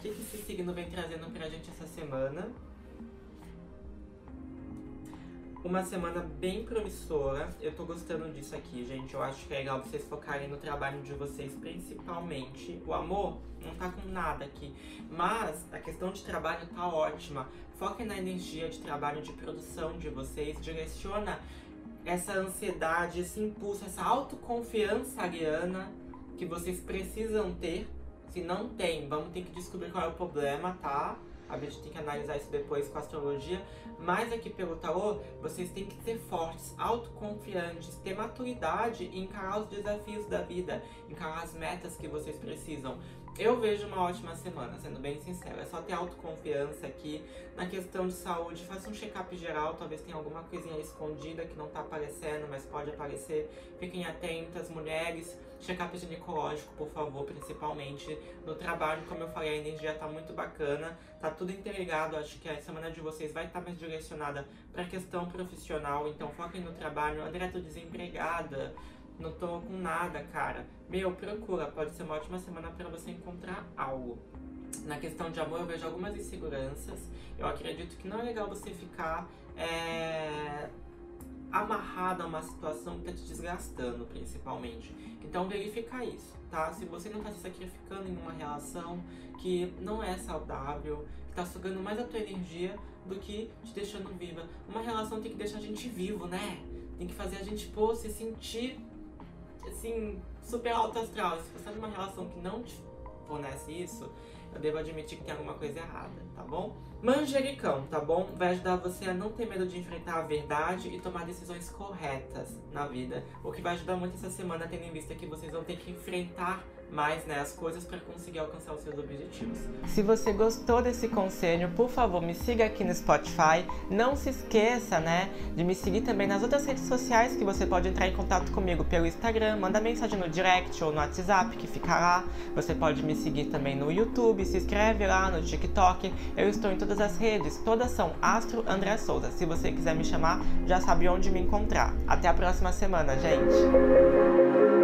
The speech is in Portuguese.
O que esse signo vem trazendo pra gente essa semana? Uma semana bem promissora. Eu tô gostando disso aqui, gente. Eu acho que é legal vocês focarem no trabalho de vocês, principalmente. O amor não tá com nada aqui. Mas a questão de trabalho tá ótima. Foquem na energia de trabalho, de produção de vocês. Direciona essa ansiedade, esse impulso, essa autoconfiança ariana que vocês precisam ter se não tem, vamos ter que descobrir qual é o problema, tá? A gente tem que analisar isso depois com a astrologia. Mas aqui pelo tarô, vocês têm que ser fortes, autoconfiantes, ter maturidade e encarar os desafios da vida, encarar as metas que vocês precisam. Eu vejo uma ótima semana, sendo bem sincero. É só ter autoconfiança aqui. Na questão de saúde, faça um check-up geral. Talvez tenha alguma coisinha escondida que não tá aparecendo, mas pode aparecer. Fiquem atentas, mulheres. Check-up ginecológico, por favor, principalmente. No trabalho, como eu falei, a energia tá muito bacana. Tá tudo interligado. Acho que a semana de vocês vai estar mais direcionada pra questão profissional. Então foquem no trabalho. André, tô desempregada não tô com nada, cara. Meu, procura, pode ser uma ótima semana para você encontrar algo. Na questão de amor, eu vejo algumas inseguranças. Eu acredito que não é legal você ficar é, amarrado a uma situação que tá te desgastando, principalmente. Então, verifica isso, tá? Se você não tá se sacrificando em uma relação que não é saudável, que tá sugando mais a tua energia do que te deixando viva. Uma relação tem que deixar a gente vivo, né? Tem que fazer a gente, pô, se sentir assim, super alto astral. Se você tá numa relação que não te fornece isso, eu devo admitir que tem alguma coisa errada, tá bom? Manjericão, tá bom? Vai ajudar você a não ter medo de enfrentar a verdade e tomar decisões corretas na vida. O que vai ajudar muito essa semana, tendo em vista que vocês vão ter que enfrentar mais né, as coisas para conseguir alcançar os seus objetivos. Se você gostou desse conselho, por favor, me siga aqui no Spotify. Não se esqueça, né, de me seguir também nas outras redes sociais que você pode entrar em contato comigo pelo Instagram, manda mensagem no direct ou no WhatsApp que fica lá. Você pode me seguir também no YouTube, se inscreve lá no TikTok. Eu estou em todas as redes, todas são Astro André Souza. Se você quiser me chamar, já sabe onde me encontrar. Até a próxima semana, gente.